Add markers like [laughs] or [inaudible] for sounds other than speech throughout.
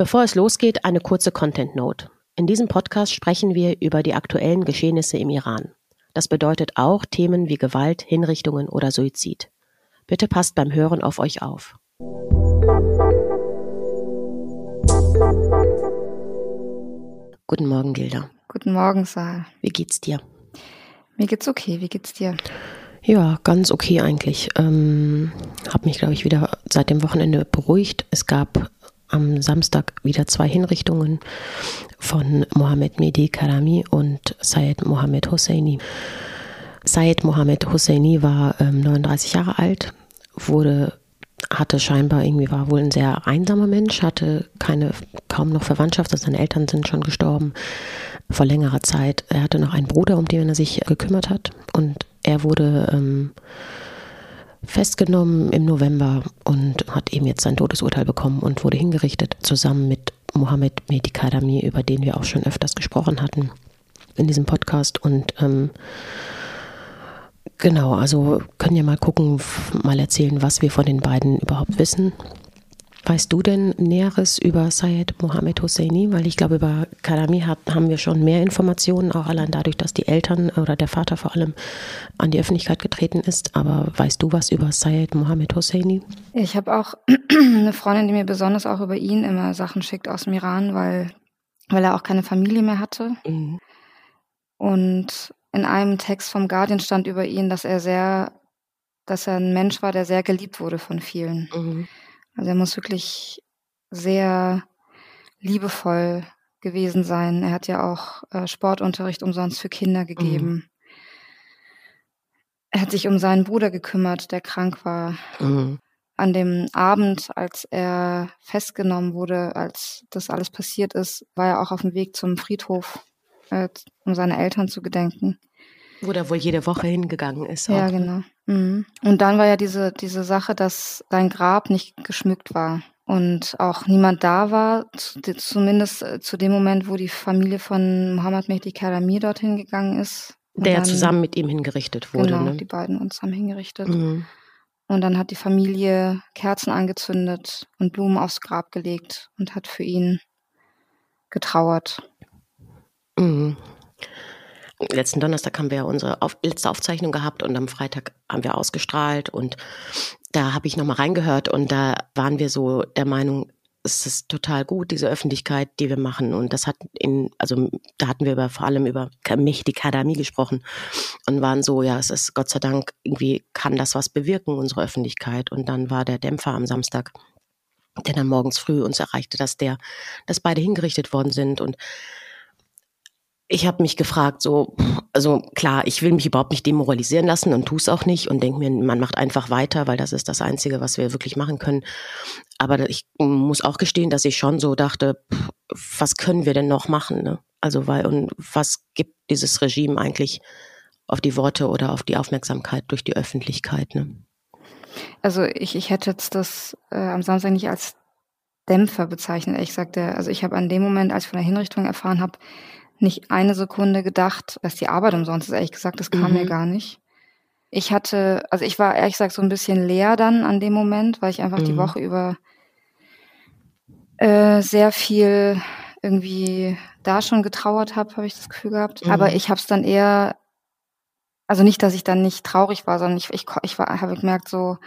Bevor es losgeht, eine kurze Content Note. In diesem Podcast sprechen wir über die aktuellen Geschehnisse im Iran. Das bedeutet auch Themen wie Gewalt, Hinrichtungen oder Suizid. Bitte passt beim Hören auf euch auf. Guten Morgen, Gilda. Guten Morgen, Saal. Wie geht's dir? Mir geht's okay. Wie geht's dir? Ja, ganz okay eigentlich. Ähm, habe mich, glaube ich, wieder seit dem Wochenende beruhigt. Es gab am Samstag wieder zwei Hinrichtungen von Mohammed Mehdi Karami und Sayed Mohammed Hosseini. Sayed Mohammed Hosseini war ähm, 39 Jahre alt, wurde hatte scheinbar irgendwie war wohl ein sehr einsamer Mensch, hatte keine kaum noch Verwandtschaft, also seine Eltern sind schon gestorben vor längerer Zeit. Er hatte noch einen Bruder, um den er sich gekümmert hat und er wurde ähm, festgenommen im November und hat eben jetzt sein Todesurteil bekommen und wurde hingerichtet, zusammen mit Mohammed Mehdi Kadami, über den wir auch schon öfters gesprochen hatten in diesem Podcast. Und ähm, genau, also können ja mal gucken, mal erzählen, was wir von den beiden überhaupt wissen. Weißt du denn Näheres über Sayed Mohammed Hosseini? Weil ich glaube, über Karami hat, haben wir schon mehr Informationen, auch allein dadurch, dass die Eltern oder der Vater vor allem an die Öffentlichkeit getreten ist. Aber weißt du was über Sayed Mohammed Hosseini? Ich habe auch [clears throat] eine Freundin, die mir besonders auch über ihn immer Sachen schickt aus dem Iran, weil, weil er auch keine Familie mehr hatte. Mhm. Und in einem Text vom Guardian stand über ihn, dass er sehr, dass er ein Mensch war, der sehr geliebt wurde von vielen. Mhm. Also er muss wirklich sehr liebevoll gewesen sein. Er hat ja auch äh, Sportunterricht umsonst für Kinder gegeben. Mhm. Er hat sich um seinen Bruder gekümmert, der krank war. Mhm. An dem Abend, als er festgenommen wurde, als das alles passiert ist, war er auch auf dem Weg zum Friedhof, äh, um seine Eltern zu gedenken. Wo der wohl jede Woche hingegangen ist. Auch. Ja, genau. Mhm. Und dann war ja diese, diese Sache, dass sein Grab nicht geschmückt war und auch niemand da war, zumindest äh, zu dem Moment, wo die Familie von Mohammed Mehdi Karami dorthin gegangen ist. Der dann, zusammen mit ihm hingerichtet wurde. Genau, ne? die beiden uns haben hingerichtet. Mhm. Und dann hat die Familie Kerzen angezündet und Blumen aufs Grab gelegt und hat für ihn getrauert. Mhm letzten Donnerstag haben wir unsere auf, letzte Aufzeichnung gehabt und am Freitag haben wir ausgestrahlt und da habe ich nochmal reingehört und da waren wir so der Meinung, es ist total gut, diese Öffentlichkeit, die wir machen. Und das hat in, also da hatten wir über, vor allem über Mehdi Kadami gesprochen und waren so, ja, es ist Gott sei Dank, irgendwie kann das was bewirken, unsere Öffentlichkeit. Und dann war der Dämpfer am Samstag, der dann morgens früh uns erreichte, dass der, dass beide hingerichtet worden sind und ich habe mich gefragt, so, also klar, ich will mich überhaupt nicht demoralisieren lassen und tue es auch nicht und denke mir, man macht einfach weiter, weil das ist das Einzige, was wir wirklich machen können. Aber ich muss auch gestehen, dass ich schon so dachte, was können wir denn noch machen? Ne? Also weil und was gibt dieses Regime eigentlich auf die Worte oder auf die Aufmerksamkeit durch die Öffentlichkeit? Ne? Also ich, ich hätte jetzt das äh, am Samstag nicht als Dämpfer bezeichnet, ehrlich gesagt. Also ich habe an dem Moment, als ich von der Hinrichtung erfahren habe, nicht eine Sekunde gedacht, dass die Arbeit umsonst ist. Ehrlich gesagt, das kam mhm. mir gar nicht. Ich hatte, also ich war ehrlich gesagt so ein bisschen leer dann an dem Moment, weil ich einfach mhm. die Woche über äh, sehr viel irgendwie da schon getrauert habe, habe ich das Gefühl gehabt. Mhm. Aber ich habe es dann eher, also nicht, dass ich dann nicht traurig war, sondern ich, ich, ich war, habe gemerkt so,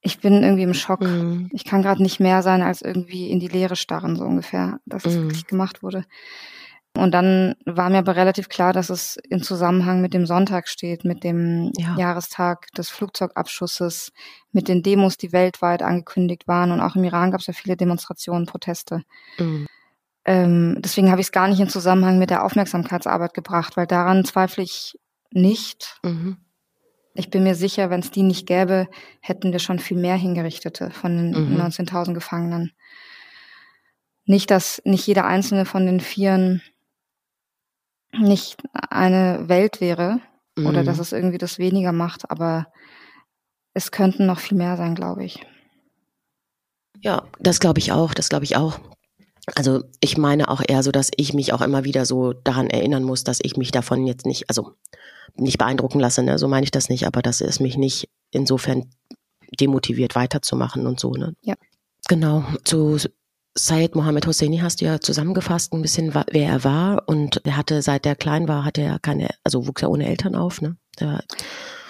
ich bin irgendwie im Schock. Mhm. Ich kann gerade nicht mehr sein, als irgendwie in die Leere starren, so ungefähr, dass es mhm. wirklich gemacht wurde. Und dann war mir aber relativ klar, dass es in Zusammenhang mit dem Sonntag steht, mit dem ja. Jahrestag des Flugzeugabschusses, mit den Demos, die weltweit angekündigt waren. Und auch im Iran gab es ja viele Demonstrationen, Proteste. Mhm. Ähm, deswegen habe ich es gar nicht in Zusammenhang mit der Aufmerksamkeitsarbeit gebracht, weil daran zweifle ich nicht. Mhm. Ich bin mir sicher, wenn es die nicht gäbe, hätten wir schon viel mehr Hingerichtete von den mhm. 19.000 Gefangenen. Nicht, dass nicht jeder einzelne von den Vieren nicht eine Welt wäre mhm. oder dass es irgendwie das weniger macht, aber es könnten noch viel mehr sein, glaube ich. Ja, das glaube ich auch, das glaube ich auch. Also ich meine auch eher so, dass ich mich auch immer wieder so daran erinnern muss, dass ich mich davon jetzt nicht, also nicht beeindrucken lasse, ne? so meine ich das nicht, aber dass es mich nicht insofern demotiviert weiterzumachen und so. Ne? Ja. Genau. Zu Syed Mohammed Hosseini hast du ja zusammengefasst, ein bisschen, wer er war. Und er hatte, seit er klein war, hatte er keine, also wuchs er ohne Eltern auf, ne?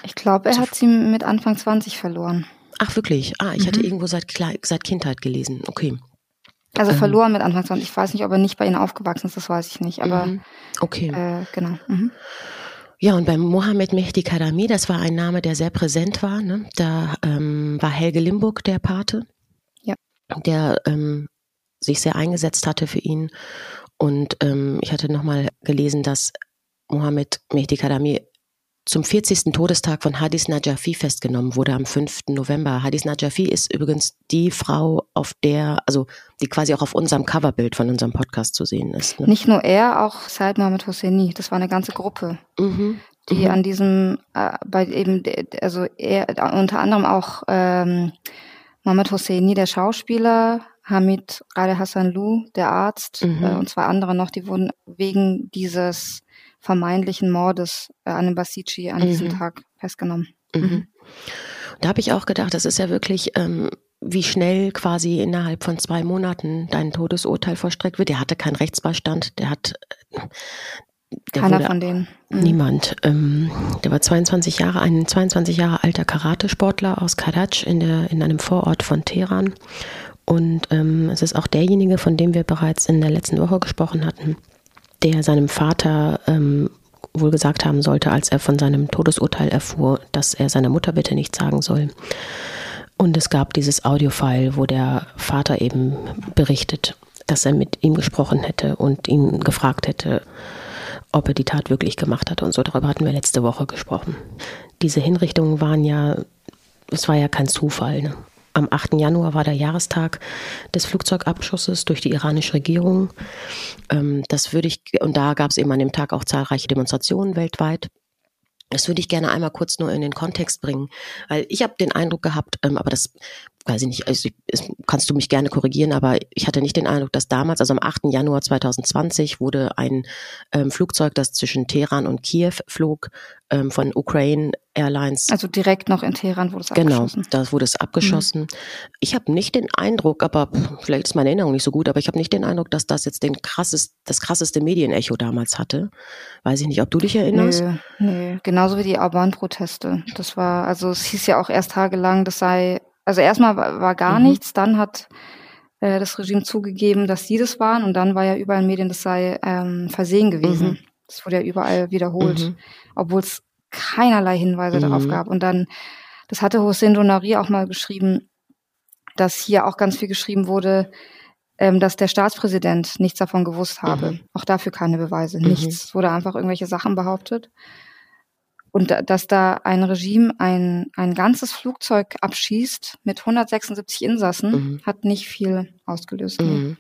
Ich glaube, er hat sie mit Anfang 20 verloren. Ach, wirklich? Ah, ich mhm. hatte irgendwo seit, seit Kindheit gelesen. Okay. Also ähm. verloren mit Anfang 20. Ich weiß nicht, ob er nicht bei ihnen aufgewachsen ist, das weiß ich nicht. Aber mhm. okay. Äh, genau. Mhm. Ja, und beim Mohammed Mehdi Kadami, das war ein Name, der sehr präsent war. Ne? Da ähm, war Helge Limburg der Pate, ja. der ähm, sich sehr eingesetzt hatte für ihn. Und ähm, ich hatte nochmal gelesen, dass Mohammed Mehdi Kadami zum 40. Todestag von Hadis Najafi festgenommen wurde am 5. November. Hadis Najafi ist übrigens die Frau, auf der, also die quasi auch auf unserem Coverbild von unserem Podcast zu sehen ist. Ne? Nicht nur er, auch Said Mohammed Hosseini. Das war eine ganze Gruppe, mhm. die mhm. an diesem, äh, bei eben, also er, unter anderem auch ähm, Mohammed Hosseini, der Schauspieler, Hamid Rade Hassan Lu, der Arzt mhm. äh, und zwei andere noch, die wurden wegen dieses vermeintlichen Mordes äh, an dem Basici an mhm. diesem Tag festgenommen. Mhm. mhm. Da habe ich auch gedacht, das ist ja wirklich, ähm, wie schnell quasi innerhalb von zwei Monaten dein Todesurteil vollstreckt wird. Der hatte keinen Rechtsbeistand, der hat äh, der Keiner von denen. Mhm. Niemand. Ähm, der war 22 Jahre, ein 22 Jahre alter Karatesportler aus Karaj in, der, in einem Vorort von Teheran. Und ähm, es ist auch derjenige, von dem wir bereits in der letzten Woche gesprochen hatten, der seinem Vater ähm, wohl gesagt haben sollte, als er von seinem Todesurteil erfuhr, dass er seiner Mutter bitte nicht sagen soll. Und es gab dieses Audiofile, wo der Vater eben berichtet, dass er mit ihm gesprochen hätte und ihn gefragt hätte, ob er die Tat wirklich gemacht hat und so. Darüber hatten wir letzte Woche gesprochen. Diese Hinrichtungen waren ja, es war ja kein Zufall. Ne? Am 8. Januar war der Jahrestag des Flugzeugabschusses durch die iranische Regierung. Ähm, das würde ich, und da gab es eben an dem Tag auch zahlreiche Demonstrationen weltweit. Das würde ich gerne einmal kurz nur in den Kontext bringen, weil ich habe den Eindruck gehabt, ähm, aber das weiß ich nicht, also ich, kannst du mich gerne korrigieren, aber ich hatte nicht den Eindruck, dass damals, also am 8. Januar 2020, wurde ein ähm, Flugzeug, das zwischen Teheran und Kiew flog, ähm, von Ukraine Airlines. Also direkt noch in Teheran wurde es genau, abgeschossen. Genau, da wurde es abgeschossen. Mhm. Ich habe nicht den Eindruck, aber vielleicht ist meine Erinnerung nicht so gut, aber ich habe nicht den Eindruck, dass das jetzt den krassest, das krasseste Medienecho damals hatte. Weiß ich nicht, ob du dich erinnerst? Nö, nö. genauso wie die Alban-Proteste. Das war, also es hieß ja auch erst tagelang, das sei also erstmal war, war gar mhm. nichts, dann hat äh, das Regime zugegeben, dass sie das waren und dann war ja überall in Medien, das sei ähm, Versehen gewesen. Mhm. Das wurde ja überall wiederholt, mhm. obwohl es keinerlei Hinweise darauf mhm. gab. Und dann, das hatte Hossein Donari auch mal geschrieben, dass hier auch ganz viel geschrieben wurde, ähm, dass der Staatspräsident nichts davon gewusst habe. Mhm. Auch dafür keine Beweise, mhm. nichts. Es wurde einfach irgendwelche Sachen behauptet. Und dass da ein Regime ein, ein ganzes Flugzeug abschießt mit 176 Insassen, mhm. hat nicht viel ausgelöst. Mhm.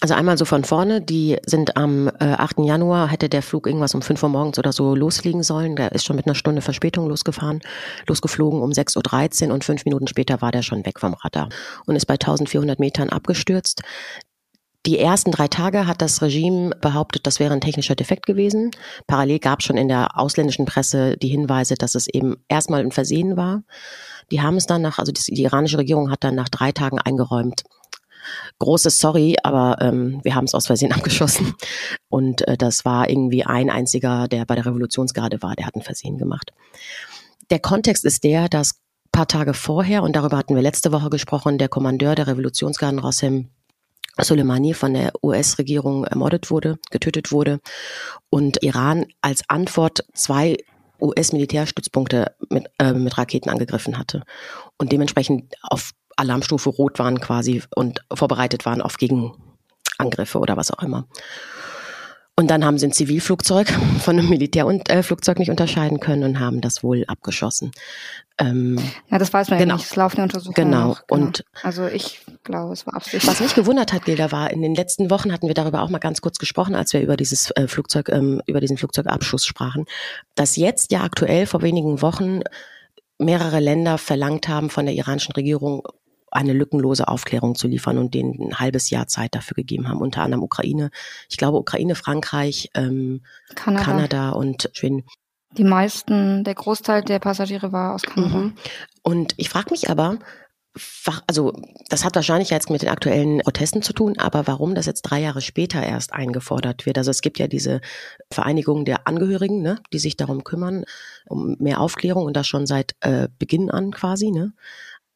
Also einmal so von vorne, die sind am äh, 8. Januar, hätte der Flug irgendwas um 5 Uhr morgens oder so losfliegen sollen. Der ist schon mit einer Stunde Verspätung losgefahren, losgeflogen um 6.13 Uhr und fünf Minuten später war der schon weg vom Radar und ist bei 1400 Metern abgestürzt. Die ersten drei Tage hat das Regime behauptet, das wäre ein technischer Defekt gewesen. Parallel gab es schon in der ausländischen Presse die Hinweise, dass es eben erstmal ein Versehen war. Die haben es dann nach, also die, die iranische Regierung hat dann nach drei Tagen eingeräumt. Großes Sorry, aber ähm, wir haben es aus Versehen [laughs] abgeschossen. Und äh, das war irgendwie ein einziger, der bei der Revolutionsgarde war, der hat ein Versehen gemacht. Der Kontext ist der, dass paar Tage vorher, und darüber hatten wir letzte Woche gesprochen, der Kommandeur der Revolutionsgarden Rossem Soleimani von der US-Regierung ermordet wurde, getötet wurde und Iran als Antwort zwei US-Militärstützpunkte mit, äh, mit Raketen angegriffen hatte und dementsprechend auf Alarmstufe Rot waren quasi und vorbereitet waren auf Gegenangriffe oder was auch immer. Und dann haben sie ein Zivilflugzeug von einem Militärflugzeug nicht unterscheiden können und haben das wohl abgeschossen. Ähm, ja, das weiß man genau. ja nicht. Es laufen Untersuchungen. Genau. Noch. genau. Und also ich glaube, es war Absicht. Was mich gewundert hat, Gilda, war in den letzten Wochen hatten wir darüber auch mal ganz kurz gesprochen, als wir über dieses äh, Flugzeug, ähm, über diesen Flugzeugabschuss sprachen, dass jetzt ja aktuell vor wenigen Wochen mehrere Länder verlangt haben von der iranischen Regierung eine lückenlose Aufklärung zu liefern und denen ein halbes Jahr Zeit dafür gegeben haben. Unter anderem Ukraine, ich glaube Ukraine, Frankreich, ähm, Kanada. Kanada und Schweden. Die meisten, der Großteil der Passagiere war aus Kanada. Mhm. Und ich frage mich aber, also das hat wahrscheinlich jetzt mit den aktuellen Protesten zu tun, aber warum das jetzt drei Jahre später erst eingefordert wird? Also es gibt ja diese Vereinigung der Angehörigen, ne, die sich darum kümmern, um mehr Aufklärung und das schon seit äh, Beginn an quasi, ne?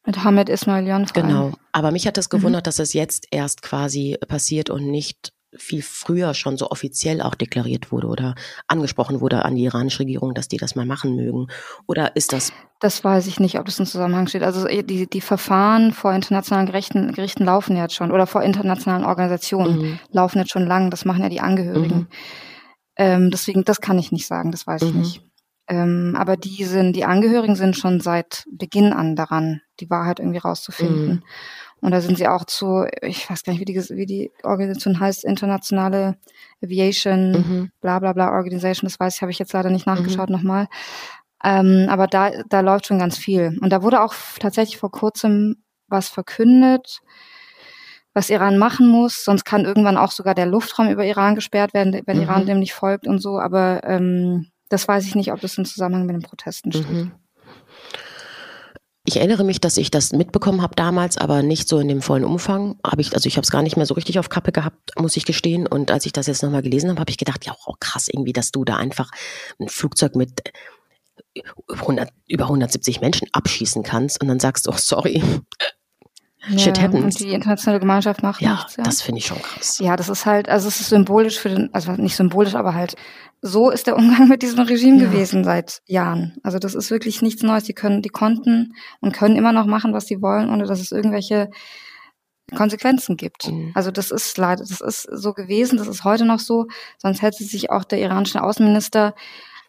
Mit Hamid Ismailian. Genau. Aber mich hat das gewundert, mhm. dass es jetzt erst quasi passiert und nicht viel früher schon so offiziell auch deklariert wurde oder angesprochen wurde an die iranische Regierung, dass die das mal machen mögen? Oder ist das? Das weiß ich nicht, ob das im Zusammenhang steht. Also äh, die, die Verfahren vor internationalen Gerichten, Gerichten laufen jetzt schon oder vor internationalen Organisationen mhm. laufen jetzt schon lang. Das machen ja die Angehörigen. Mhm. Ähm, deswegen, das kann ich nicht sagen, das weiß ich mhm. nicht. Ähm, aber die sind, die Angehörigen sind schon seit Beginn an daran, die Wahrheit irgendwie rauszufinden. Mhm. Und da sind sie auch zu, ich weiß gar nicht, wie die, wie die Organisation heißt, Internationale Aviation, mhm. bla bla bla Organisation, das weiß ich, habe ich jetzt leider nicht nachgeschaut mhm. nochmal. Ähm, aber da, da läuft schon ganz viel. Und da wurde auch tatsächlich vor kurzem was verkündet, was Iran machen muss. Sonst kann irgendwann auch sogar der Luftraum über Iran gesperrt werden, wenn mhm. Iran dem nicht folgt und so. Aber ähm, das weiß ich nicht, ob das im Zusammenhang mit den Protesten steht. Mhm. Ich erinnere mich, dass ich das mitbekommen habe damals, aber nicht so in dem vollen Umfang. Hab ich, also ich habe es gar nicht mehr so richtig auf Kappe gehabt, muss ich gestehen. Und als ich das jetzt nochmal gelesen habe, habe ich gedacht, ja, oh, krass irgendwie, dass du da einfach ein Flugzeug mit 100, über 170 Menschen abschießen kannst und dann sagst, oh sorry, ja, Shit happens. Und die internationale Gemeinschaft macht ja, nichts. Ja, das finde ich schon krass. Ja, das ist halt, also es ist symbolisch für den, also nicht symbolisch, aber halt, so ist der Umgang [laughs] mit diesem Regime ja. gewesen seit Jahren. Also das ist wirklich nichts Neues. Die können, die konnten und können immer noch machen, was sie wollen, ohne dass es irgendwelche Konsequenzen gibt. Mhm. Also das ist leider, das ist so gewesen, das ist heute noch so. Sonst hätte sich auch der iranische Außenminister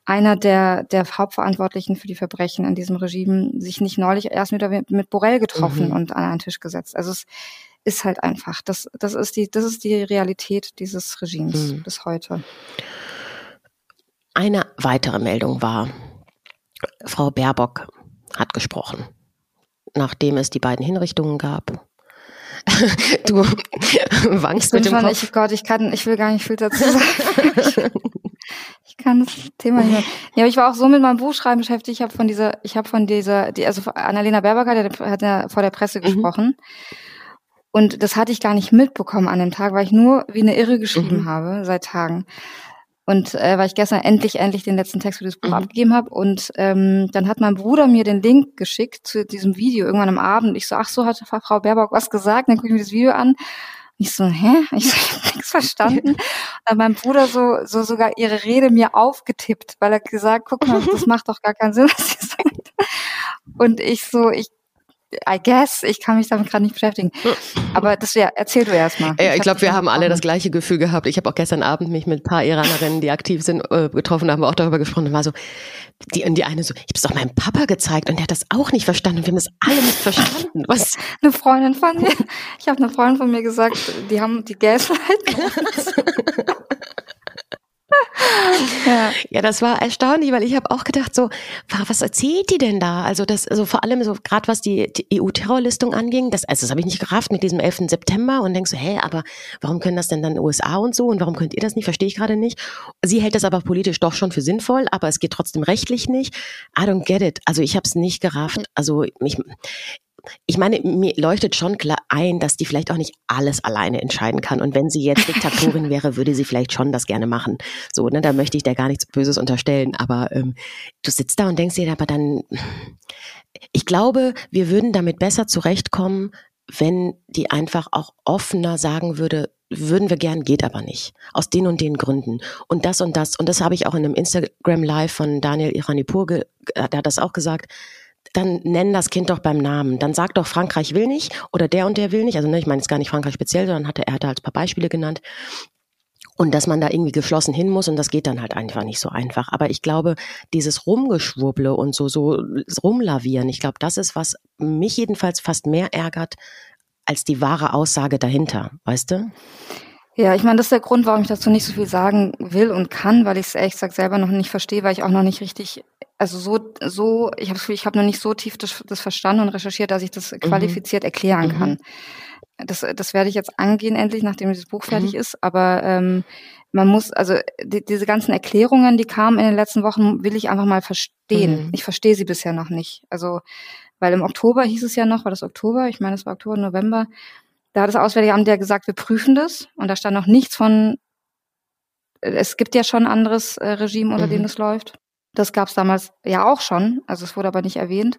einer der, der Hauptverantwortlichen für die Verbrechen in diesem Regime sich nicht neulich erst wieder mit Borrell getroffen mhm. und an einen Tisch gesetzt. Also es ist halt einfach, das, das ist die, das ist die Realität dieses Regimes mhm. bis heute. Eine weitere Meldung war, Frau Baerbock hat gesprochen, nachdem es die beiden Hinrichtungen gab. [laughs] du wankst mit dem Kopf. Ich, Gott, ich kann, ich will gar nicht viel dazu sagen. [laughs] Ich kann das Thema nicht mehr. [laughs] Ja, aber ich war auch so mit meinem Buchschreiben beschäftigt. Ich habe von dieser, ich habe von dieser, die, also Annalena Baerbock hat, hat ja vor der Presse mhm. gesprochen. Und das hatte ich gar nicht mitbekommen an dem Tag, weil ich nur wie eine Irre geschrieben mhm. habe seit Tagen. Und äh, weil ich gestern endlich, endlich den letzten Text für das Buch mhm. abgegeben habe. Und ähm, dann hat mein Bruder mir den Link geschickt zu diesem Video irgendwann am Abend. Ich so, ach so, hat Frau Baerbock was gesagt? Dann gucke ich mir das Video an. Ich so, hä? [laughs] Ich so, ich hab nichts verstanden. Und mein Bruder so, so sogar ihre Rede mir aufgetippt, weil er gesagt, guck mal, das [laughs] macht doch gar keinen Sinn, was sie sagt. Und ich so, ich I guess, ich kann mich damit gerade nicht beschäftigen. Aber das ja, erzähl du erstmal. Ja, ich, ich glaube, wir haben alle das gleiche Gefühl gehabt. Ich habe auch gestern Abend mich mit ein paar Iranerinnen, die aktiv sind, äh, getroffen, da haben wir auch darüber gesprochen. Und war so, die, die eine so, ich habe es doch meinem Papa gezeigt und der hat das auch nicht verstanden. Und wir haben es alle nicht verstanden. Was? Eine Freundin von mir, ich habe eine Freundin von mir gesagt, die haben die Gaslight ja. ja, das war erstaunlich, weil ich habe auch gedacht, so, was erzählt die denn da? Also das, also vor allem so gerade was die, die EU-Terrorlistung anging, das, also das habe ich nicht gerafft mit diesem 11. September und denkst so, hä, aber warum können das denn dann USA und so und warum könnt ihr das nicht? Verstehe ich gerade nicht. Sie hält das aber politisch doch schon für sinnvoll, aber es geht trotzdem rechtlich nicht. I don't get it. Also ich habe es nicht gerafft. Also ich, ich meine, mir leuchtet schon klar ein, dass die vielleicht auch nicht alles alleine entscheiden kann. Und wenn sie jetzt Diktatorin [laughs] wäre, würde sie vielleicht schon das gerne machen. So, ne, da möchte ich der gar nichts Böses unterstellen. Aber ähm, du sitzt da und denkst dir, aber dann, ich glaube, wir würden damit besser zurechtkommen, wenn die einfach auch offener sagen würde, würden wir gern, geht aber nicht. Aus den und den Gründen. Und das und das. Und das habe ich auch in einem Instagram Live von Daniel Iranipur, der hat das auch gesagt dann nenn das Kind doch beim Namen. Dann sag doch, Frankreich will nicht oder der und der will nicht. Also ne, ich meine jetzt gar nicht Frankreich speziell, sondern hatte, er hatte halt ein paar Beispiele genannt. Und dass man da irgendwie geschlossen hin muss und das geht dann halt einfach nicht so einfach. Aber ich glaube, dieses Rumgeschwurble und so, so rumlavieren, ich glaube, das ist, was mich jedenfalls fast mehr ärgert als die wahre Aussage dahinter, weißt du? Ja, ich meine, das ist der Grund, warum ich dazu nicht so viel sagen will und kann, weil ich es ehrlich gesagt selber noch nicht verstehe, weil ich auch noch nicht richtig, also so, so, ich habe ich habe noch nicht so tief das, das, verstanden und recherchiert, dass ich das mhm. qualifiziert erklären mhm. kann. Das, das werde ich jetzt angehen, endlich, nachdem dieses Buch fertig mhm. ist. Aber ähm, man muss, also die, diese ganzen Erklärungen, die kamen in den letzten Wochen, will ich einfach mal verstehen. Mhm. Ich verstehe sie bisher noch nicht. Also Weil im Oktober hieß es ja noch, war das Oktober, ich meine, es war Oktober, November, da hat das Auswärtige Amt ja gesagt, wir prüfen das. Und da stand noch nichts von, es gibt ja schon ein anderes äh, Regime, unter mhm. dem das läuft. Das gab es damals ja auch schon, also es wurde aber nicht erwähnt.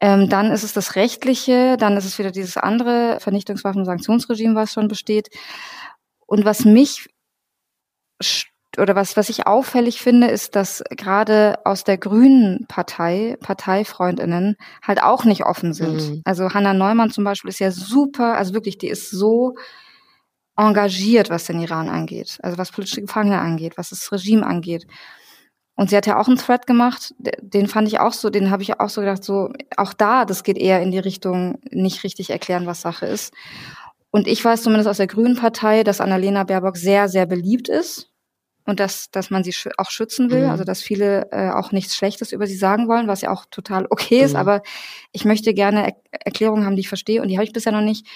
Ähm, dann ist es das Rechtliche, dann ist es wieder dieses andere Vernichtungswaffen-Sanktionsregime, was schon besteht. Und was mich oder was, was ich auffällig finde, ist, dass gerade aus der Grünen Partei, Parteifreundinnen, halt auch nicht offen sind. Mhm. Also Hanna Neumann zum Beispiel ist ja super, also wirklich, die ist so engagiert, was den Iran angeht, also was politische Gefangene angeht, was das Regime angeht. Und sie hat ja auch einen Thread gemacht, den fand ich auch so, den habe ich auch so gedacht, so, auch da, das geht eher in die Richtung, nicht richtig erklären, was Sache ist. Und ich weiß zumindest aus der Grünen Partei, dass Annalena Baerbock sehr, sehr beliebt ist und dass, dass man sie auch schützen will, mhm. also dass viele äh, auch nichts Schlechtes über sie sagen wollen, was ja auch total okay ist, mhm. aber ich möchte gerne er Erklärungen haben, die ich verstehe und die habe ich bisher noch nicht.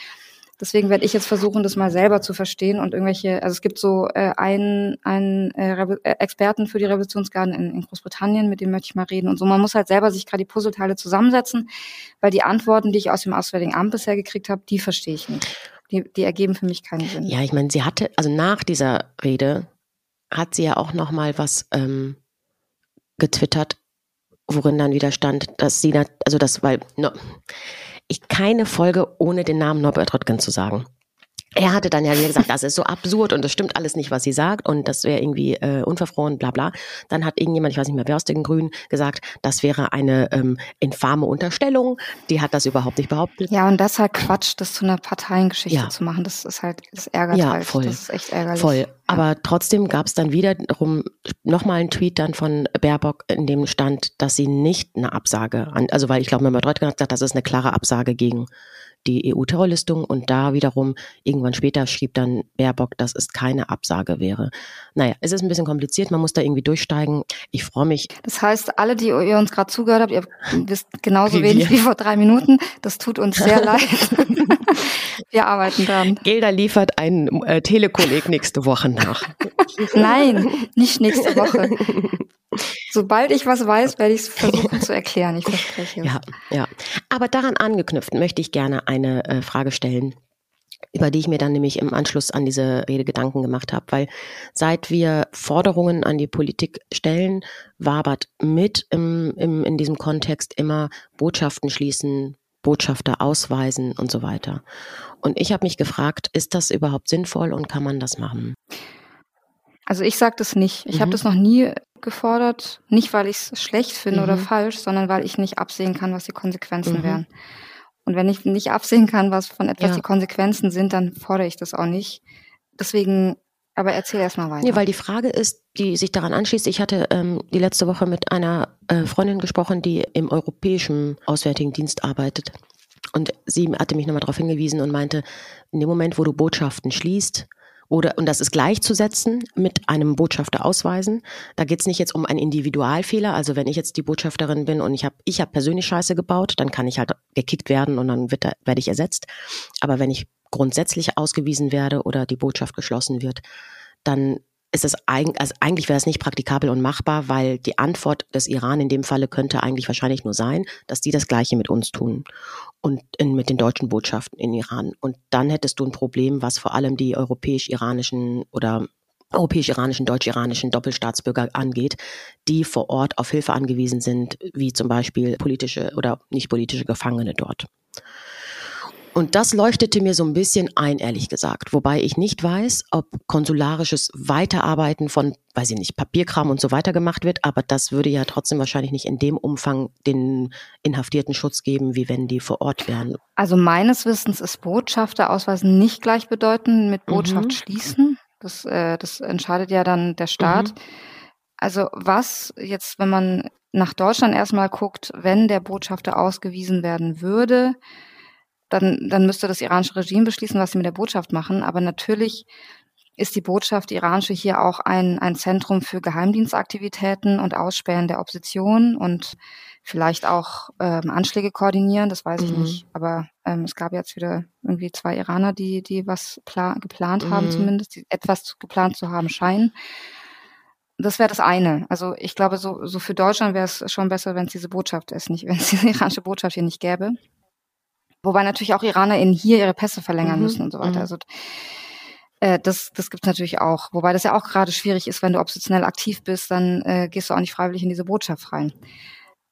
Deswegen werde ich jetzt versuchen, das mal selber zu verstehen und irgendwelche, also es gibt so äh, einen, einen äh, äh, Experten für die Revolutionsgarden in, in Großbritannien, mit dem möchte ich mal reden und so. Man muss halt selber sich gerade die Puzzleteile zusammensetzen, weil die Antworten, die ich aus dem Auswärtigen Amt bisher gekriegt habe, die verstehe ich nicht. Die, die ergeben für mich keinen Sinn. Ja, ich meine, sie hatte, also nach dieser Rede hat sie ja auch noch mal was ähm, getwittert, worin dann wieder stand, dass sie, also das, weil, no, ich keine Folge ohne den Namen Norbert Röttgen zu sagen er hatte dann ja gesagt, das ist so absurd und das stimmt alles nicht, was sie sagt und das wäre irgendwie äh, unverfroren, bla bla. Dann hat irgendjemand, ich weiß nicht mehr wer aus den Grünen, gesagt, das wäre eine ähm, infame Unterstellung. Die hat das überhaupt nicht behauptet. Ja, und das ist halt Quatsch, das zu einer Parteiengeschichte ja. zu machen. Das ist halt, das ärgert ja, halt. Voll. Das ist echt ärgerlich. Voll. Aber trotzdem gab es dann wiederum nochmal einen Tweet dann von Baerbock, in dem stand, dass sie nicht eine Absage an, also weil ich glaube, Mehmet Reutgen hat gesagt, das ist eine klare Absage gegen die EU-Terrorlistung und da wiederum irgendwann später schrieb dann Baerbock, dass es keine Absage wäre. Naja, es ist ein bisschen kompliziert, man muss da irgendwie durchsteigen. Ich freue mich. Das heißt, alle, die ihr uns gerade zugehört habt, ihr wisst genauso wie wenig wie vor drei Minuten. Das tut uns sehr leid. [laughs] Wir arbeiten dran. Gelder liefert ein äh, Telekolleg nächste Woche nach. Nein, nicht nächste Woche. Sobald ich was weiß, werde ich es versuchen zu erklären. Ich [laughs] verspreche es. Ja, ja. Aber daran angeknüpft möchte ich gerne eine äh, Frage stellen, über die ich mir dann nämlich im Anschluss an diese Rede Gedanken gemacht habe, weil seit wir Forderungen an die Politik stellen, wabert mit im, im, in diesem Kontext immer Botschaften schließen, Botschafter ausweisen und so weiter. Und ich habe mich gefragt, ist das überhaupt sinnvoll und kann man das machen? Also ich sage das nicht. Ich mhm. habe das noch nie gefordert, nicht weil ich es schlecht finde mhm. oder falsch, sondern weil ich nicht absehen kann, was die Konsequenzen mhm. wären. Und wenn ich nicht absehen kann, was von etwas ja. die Konsequenzen sind, dann fordere ich das auch nicht. Deswegen, aber erzähl erst mal weiter. Nee, weil die Frage ist, die sich daran anschließt, ich hatte ähm, die letzte Woche mit einer äh, Freundin gesprochen, die im Europäischen Auswärtigen Dienst arbeitet. Und sie hatte mich nochmal darauf hingewiesen und meinte, in dem Moment, wo du Botschaften schließt, oder, und das ist gleichzusetzen mit einem Botschafter ausweisen. Da geht es nicht jetzt um einen Individualfehler. Also wenn ich jetzt die Botschafterin bin und ich habe ich hab persönlich Scheiße gebaut, dann kann ich halt gekickt werden und dann wird werde ich ersetzt. Aber wenn ich grundsätzlich ausgewiesen werde oder die Botschaft geschlossen wird, dann ist es eigentlich, also eigentlich wäre es nicht praktikabel und machbar, weil die Antwort des Iran in dem Falle könnte eigentlich wahrscheinlich nur sein, dass die das Gleiche mit uns tun und in, mit den deutschen Botschaften in Iran. Und dann hättest du ein Problem, was vor allem die europäisch-iranischen oder europäisch-iranischen, deutsch-iranischen Doppelstaatsbürger angeht, die vor Ort auf Hilfe angewiesen sind, wie zum Beispiel politische oder nicht politische Gefangene dort. Und das leuchtete mir so ein bisschen ein, ehrlich gesagt. Wobei ich nicht weiß, ob konsularisches Weiterarbeiten von, weiß ich nicht, Papierkram und so weiter gemacht wird. Aber das würde ja trotzdem wahrscheinlich nicht in dem Umfang den Inhaftierten Schutz geben, wie wenn die vor Ort wären. Also meines Wissens ist Botschafter ausweisen nicht gleichbedeutend mit Botschaft mhm. schließen. Das, äh, das entscheidet ja dann der Staat. Mhm. Also was jetzt, wenn man nach Deutschland erstmal guckt, wenn der Botschafter ausgewiesen werden würde, dann, dann müsste das iranische Regime beschließen, was sie mit der Botschaft machen. Aber natürlich ist die Botschaft, die iranische, hier auch ein, ein Zentrum für Geheimdienstaktivitäten und Ausspähen der Opposition und vielleicht auch ähm, Anschläge koordinieren, das weiß ich mhm. nicht. Aber ähm, es gab jetzt wieder irgendwie zwei Iraner, die, die was geplant mhm. haben, zumindest, die etwas geplant zu haben scheinen. das wäre das eine. Also ich glaube, so, so für Deutschland wäre es schon besser, wenn es diese Botschaft ist, nicht, [laughs] wenn es diese iranische Botschaft hier nicht gäbe. Wobei natürlich auch IranerInnen hier ihre Pässe verlängern mhm. müssen und so weiter. Mhm. Also äh, das, das gibt es natürlich auch. Wobei das ja auch gerade schwierig ist, wenn du oppositionell aktiv bist, dann äh, gehst du auch nicht freiwillig in diese Botschaft rein.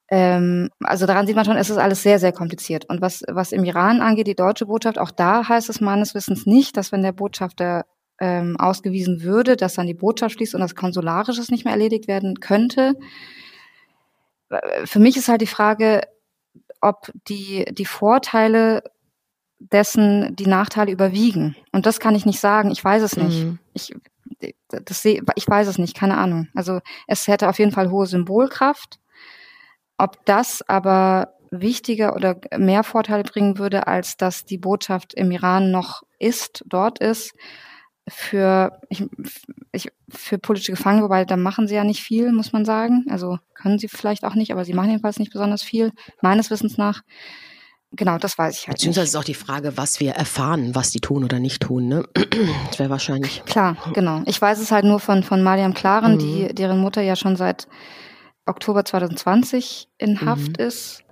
Ähm, also daran sieht man schon, es ist alles sehr, sehr kompliziert. Und was, was im Iran angeht, die deutsche Botschaft, auch da heißt es meines Wissens nicht, dass wenn der Botschafter ähm, ausgewiesen würde, dass dann die Botschaft schließt und das Konsularisches nicht mehr erledigt werden könnte. Für mich ist halt die Frage, ob die, die Vorteile dessen die Nachteile überwiegen. Und das kann ich nicht sagen. Ich weiß es nicht. Mhm. Ich, das seh, ich weiß es nicht, keine Ahnung. Also es hätte auf jeden Fall hohe Symbolkraft. Ob das aber wichtiger oder mehr Vorteile bringen würde, als dass die Botschaft im Iran noch ist, dort ist, für, ich, ich, für politische Gefangene, wobei da machen sie ja nicht viel, muss man sagen. Also können sie vielleicht auch nicht, aber sie machen jedenfalls nicht besonders viel, meines Wissens nach. Genau, das weiß ich halt. Beziehungsweise ist auch die Frage, was wir erfahren, was die tun oder nicht tun, ne? [clears throat] Das wäre wahrscheinlich. Klar, genau. Ich weiß es halt nur von, von Mariam Klaren, mhm. die, deren Mutter ja schon seit Oktober 2020 in Haft mhm. ist.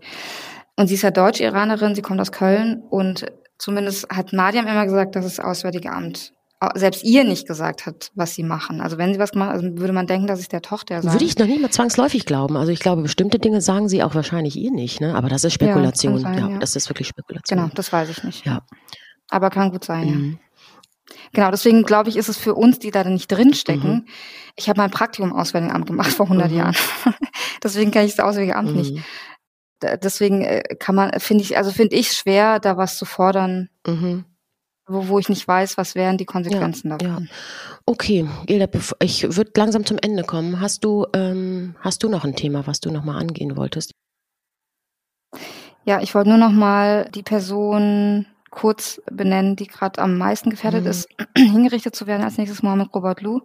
Und sie ist ja Deutsch-Iranerin, sie kommt aus Köln und zumindest hat Mariam immer gesagt, dass das Auswärtige Amt selbst ihr nicht gesagt hat, was sie machen. Also wenn sie was machen, also würde man denken, dass es der Tochter sagt. Würde ich noch nicht mal zwangsläufig glauben. Also ich glaube, bestimmte Dinge sagen sie auch wahrscheinlich ihr nicht, ne? Aber das ist Spekulation. Ja, sein, ja, ja. das ist wirklich Spekulation. Genau, das weiß ich nicht. Ja. Aber kann gut sein, mhm. Genau, deswegen glaube ich, ist es für uns, die da nicht drinstecken. Mhm. Ich habe mein Praktikum im Auswärtigen Amt gemacht vor 100 mhm. Jahren. [laughs] deswegen kenne ich das Auswärtige Amt nicht. Mhm. Deswegen äh, kann man, finde ich, also finde ich schwer, da was zu fordern. Mhm wo, wo ich nicht weiß, was wären die Konsequenzen ja, davon. Ja. Okay, Gilda, ich würde langsam zum Ende kommen. Hast du, ähm, hast du noch ein Thema, was du nochmal angehen wolltest? Ja, ich wollte nur nochmal die Person kurz benennen, die gerade am meisten gefährdet mhm. ist, [clears throat] hingerichtet zu werden als nächstes Mohammed Robert Lu.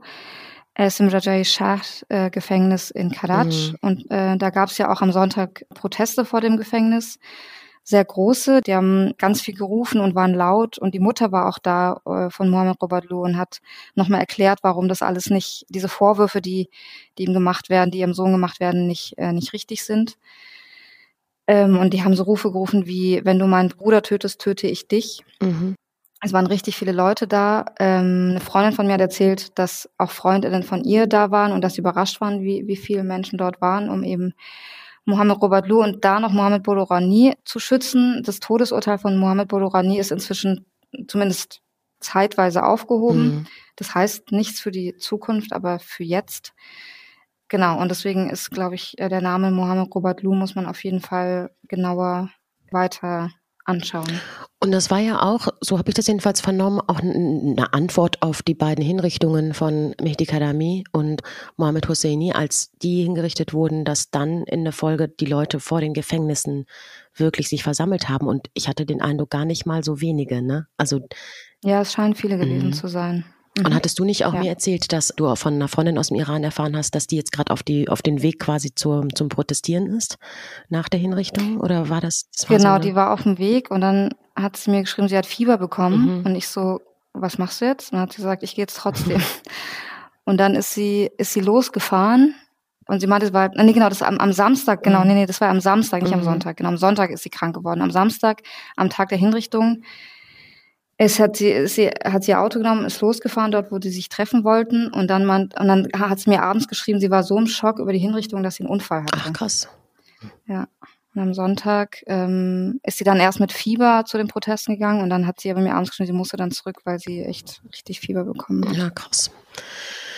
Er ist im Rajai Shah äh, Gefängnis in Karaj mhm. und äh, da gab es ja auch am Sonntag Proteste vor dem Gefängnis sehr große. Die haben ganz viel gerufen und waren laut. Und die Mutter war auch da äh, von Mohamed Robadlou und hat nochmal erklärt, warum das alles nicht, diese Vorwürfe, die, die ihm gemacht werden, die ihrem Sohn gemacht werden, nicht, äh, nicht richtig sind. Ähm, und die haben so Rufe gerufen wie, wenn du meinen Bruder tötest, töte ich dich. Mhm. Es waren richtig viele Leute da. Ähm, eine Freundin von mir hat erzählt, dass auch Freundinnen von ihr da waren und dass sie überrascht waren, wie, wie viele Menschen dort waren, um eben Mohammed Robert Lu und da noch Mohammed Bolorani zu schützen. Das Todesurteil von Mohammed Bolorani ist inzwischen zumindest zeitweise aufgehoben. Mhm. Das heißt nichts für die Zukunft, aber für jetzt. Genau, und deswegen ist, glaube ich, äh, der Name Mohammed Robert Lu muss man auf jeden Fall genauer weiter anschauen. Und das war ja auch, so habe ich das jedenfalls vernommen, auch eine Antwort auf die beiden Hinrichtungen von Mehdi Kadami und Mohammed Hosseini, als die hingerichtet wurden, dass dann in der Folge die Leute vor den Gefängnissen wirklich sich versammelt haben. Und ich hatte den Eindruck, gar nicht mal so wenige, ne? Also. Ja, es scheinen viele gewesen mhm. zu sein. Und mhm. hattest du nicht auch ja. mir erzählt, dass du von einer Freundin aus dem Iran erfahren hast, dass die jetzt gerade auf die auf den Weg quasi zur, zum Protestieren ist nach der Hinrichtung? Oder war das? das war genau, so die war auf dem Weg und dann hat sie mir geschrieben, sie hat Fieber bekommen mhm. und ich so, was machst du jetzt? Und dann hat sie gesagt, ich gehe jetzt trotzdem. [laughs] und dann ist sie ist sie losgefahren und sie meinte, es war, nee, genau, das am, am Samstag, genau, mhm. nee, nee, das war am Samstag, nicht mhm. am Sonntag. Genau, am Sonntag ist sie krank geworden. Am Samstag, am Tag der Hinrichtung, es hat sie, sie hat sie ihr Auto genommen, ist losgefahren dort, wo sie sich treffen wollten und dann man, und dann hat sie mir abends geschrieben, sie war so im Schock über die Hinrichtung, dass sie einen Unfall hatte. Ach krass. Ja. Und am Sonntag ähm, ist sie dann erst mit Fieber zu den Protesten gegangen und dann hat sie aber mir abends geschrieben, sie musste dann zurück, weil sie echt richtig Fieber bekommen hat. Ja, krass.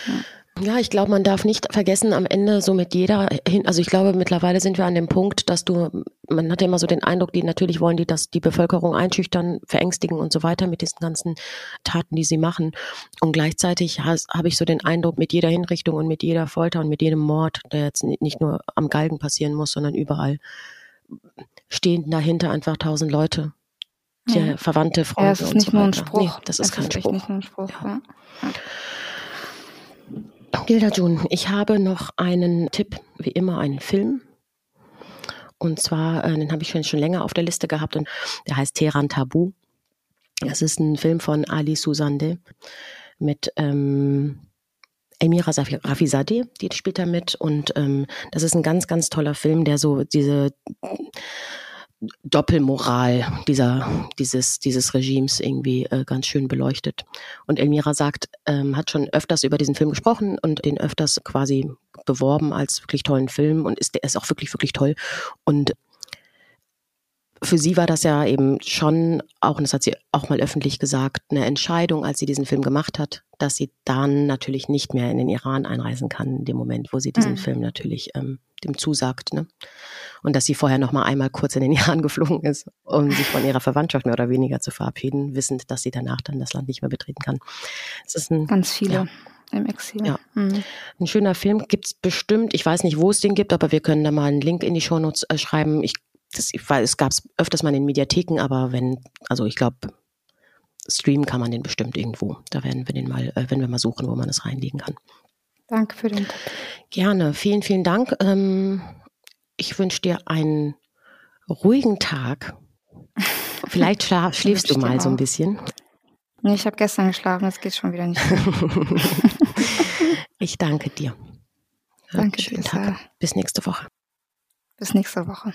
Ja. Ja, ich glaube, man darf nicht vergessen, am Ende so mit jeder hin, also ich glaube, mittlerweile sind wir an dem Punkt, dass du, man hat ja immer so den Eindruck, die natürlich wollen die, dass die Bevölkerung einschüchtern, verängstigen und so weiter mit diesen ganzen Taten, die sie machen. Und gleichzeitig habe ich so den Eindruck, mit jeder Hinrichtung und mit jeder Folter und mit jedem Mord, der jetzt nicht nur am Galgen passieren muss, sondern überall, stehen dahinter einfach tausend Leute. Ja. Verwandte, Freunde. Ja, es ist nicht so nur ein Spruch. Nee, das ist es kein ist Spruch. Nicht nur ein Spruch ja. Ja. Gilda June, ich habe noch einen Tipp, wie immer einen Film. Und zwar, äh, den habe ich schon, schon länger auf der Liste gehabt und der heißt Teheran Tabu. Das ist ein Film von Ali Susande mit ähm, Elmira Rafizadeh, die spielt da mit. Und ähm, das ist ein ganz, ganz toller Film, der so diese Doppelmoral dieser, dieses, dieses Regimes irgendwie äh, ganz schön beleuchtet. Und Elmira sagt, ähm, hat schon öfters über diesen Film gesprochen und den öfters quasi beworben als wirklich tollen Film und ist, der ist auch wirklich, wirklich toll. Und für sie war das ja eben schon auch, und das hat sie auch mal öffentlich gesagt, eine Entscheidung, als sie diesen Film gemacht hat, dass sie dann natürlich nicht mehr in den Iran einreisen kann, in dem Moment, wo sie diesen mhm. Film natürlich ähm, dem zusagt. Ne? Und dass sie vorher noch mal einmal kurz in den [laughs] Iran geflogen ist, um sich von ihrer Verwandtschaft mehr oder weniger zu verabschieden, wissend, dass sie danach dann das Land nicht mehr betreten kann. Es ist ein, Ganz viele. Ja, im Exil. Ja. Mhm. Ein schöner Film gibt es bestimmt. Ich weiß nicht, wo es den gibt, aber wir können da mal einen Link in die Shownotes äh, schreiben. Ich das, ich weiß, es gab es öfters mal in den Mediatheken, aber wenn, also ich glaube, streamen kann man den bestimmt irgendwo. Da werden wir den mal, äh, wenn wir mal suchen, wo man es reinlegen kann. Danke für den Tipp. Gerne, vielen, vielen Dank. Ähm, ich wünsche dir einen ruhigen Tag. [laughs] Vielleicht schläfst du mal so ein bisschen. Nee, ich habe gestern geschlafen, es geht schon wieder nicht. [laughs] ich danke dir. Danke Schönen. Tag. Bis nächste Woche. Bis nächste Woche.